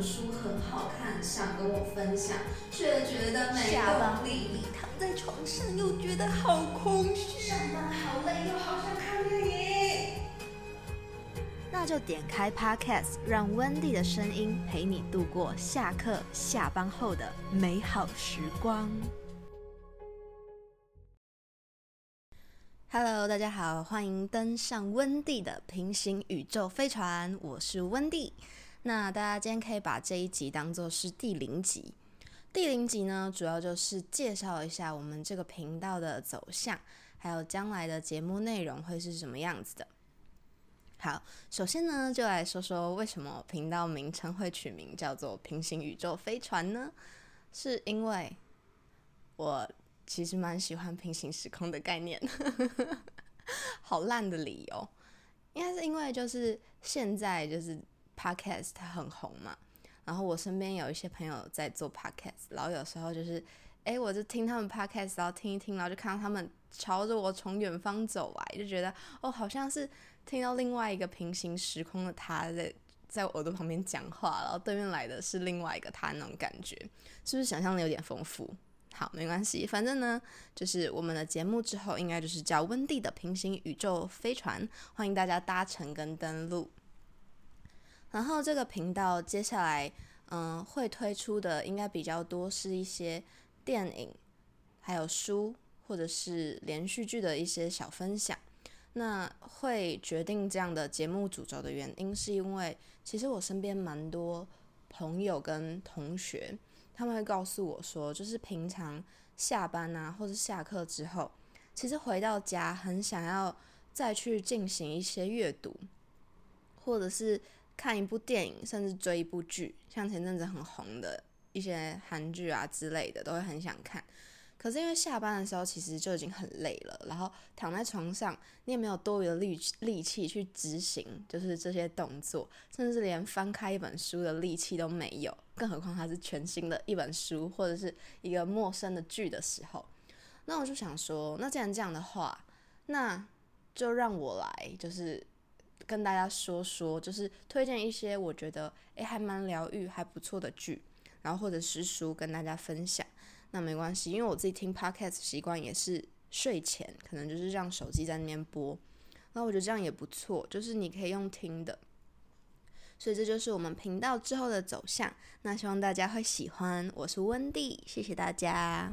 本书很好看，想跟我分享，却觉得没下班动力。躺在床上又觉得好空虚，上班好累，又好想看电影。那就点开 Podcast，让温蒂的声音陪你度过下课下班后的美好时光。Hello，大家好，欢迎登上温蒂的平行宇宙飞船，我是温蒂。那大家今天可以把这一集当做是第零集。第零集呢，主要就是介绍一下我们这个频道的走向，还有将来的节目内容会是什么样子的。好，首先呢，就来说说为什么频道名称会取名叫做“平行宇宙飞船”呢？是因为我其实蛮喜欢平行时空的概念，好烂的理由，应该是因为就是现在就是 podcast 很红嘛，然后我身边有一些朋友在做 podcast，然后有时候就是，哎，我就听他们 podcast，然后听一听，然后就看到他们朝着我从远方走来，就觉得哦，好像是听到另外一个平行时空的他在在我耳朵旁边讲话，然后对面来的是另外一个他那种感觉，是不是想象的有点丰富？好，没关系，反正呢，就是我们的节目之后应该就是叫温蒂的平行宇宙飞船，欢迎大家搭乘跟登录。然后这个频道接下来，嗯，会推出的应该比较多是一些电影，还有书或者是连续剧的一些小分享。那会决定这样的节目主轴的原因，是因为其实我身边蛮多朋友跟同学，他们会告诉我说，就是平常下班啊，或者下课之后，其实回到家很想要再去进行一些阅读，或者是看一部电影，甚至追一部剧，像前阵子很红的一些韩剧啊之类的，都会很想看。可是因为下班的时候其实就已经很累了，然后躺在床上，你也没有多余的力力气去执行，就是这些动作，甚至连翻开一本书的力气都没有，更何况它是全新的一本书或者是一个陌生的剧的时候，那我就想说，那既然这样的话，那就让我来，就是跟大家说说，就是推荐一些我觉得诶还蛮疗愈、还不错的剧，然后或者是书跟大家分享。那没关系，因为我自己听 podcast 习惯也是睡前，可能就是让手机在那边播，那我觉得这样也不错，就是你可以用听的，所以这就是我们频道之后的走向。那希望大家会喜欢，我是温蒂，谢谢大家。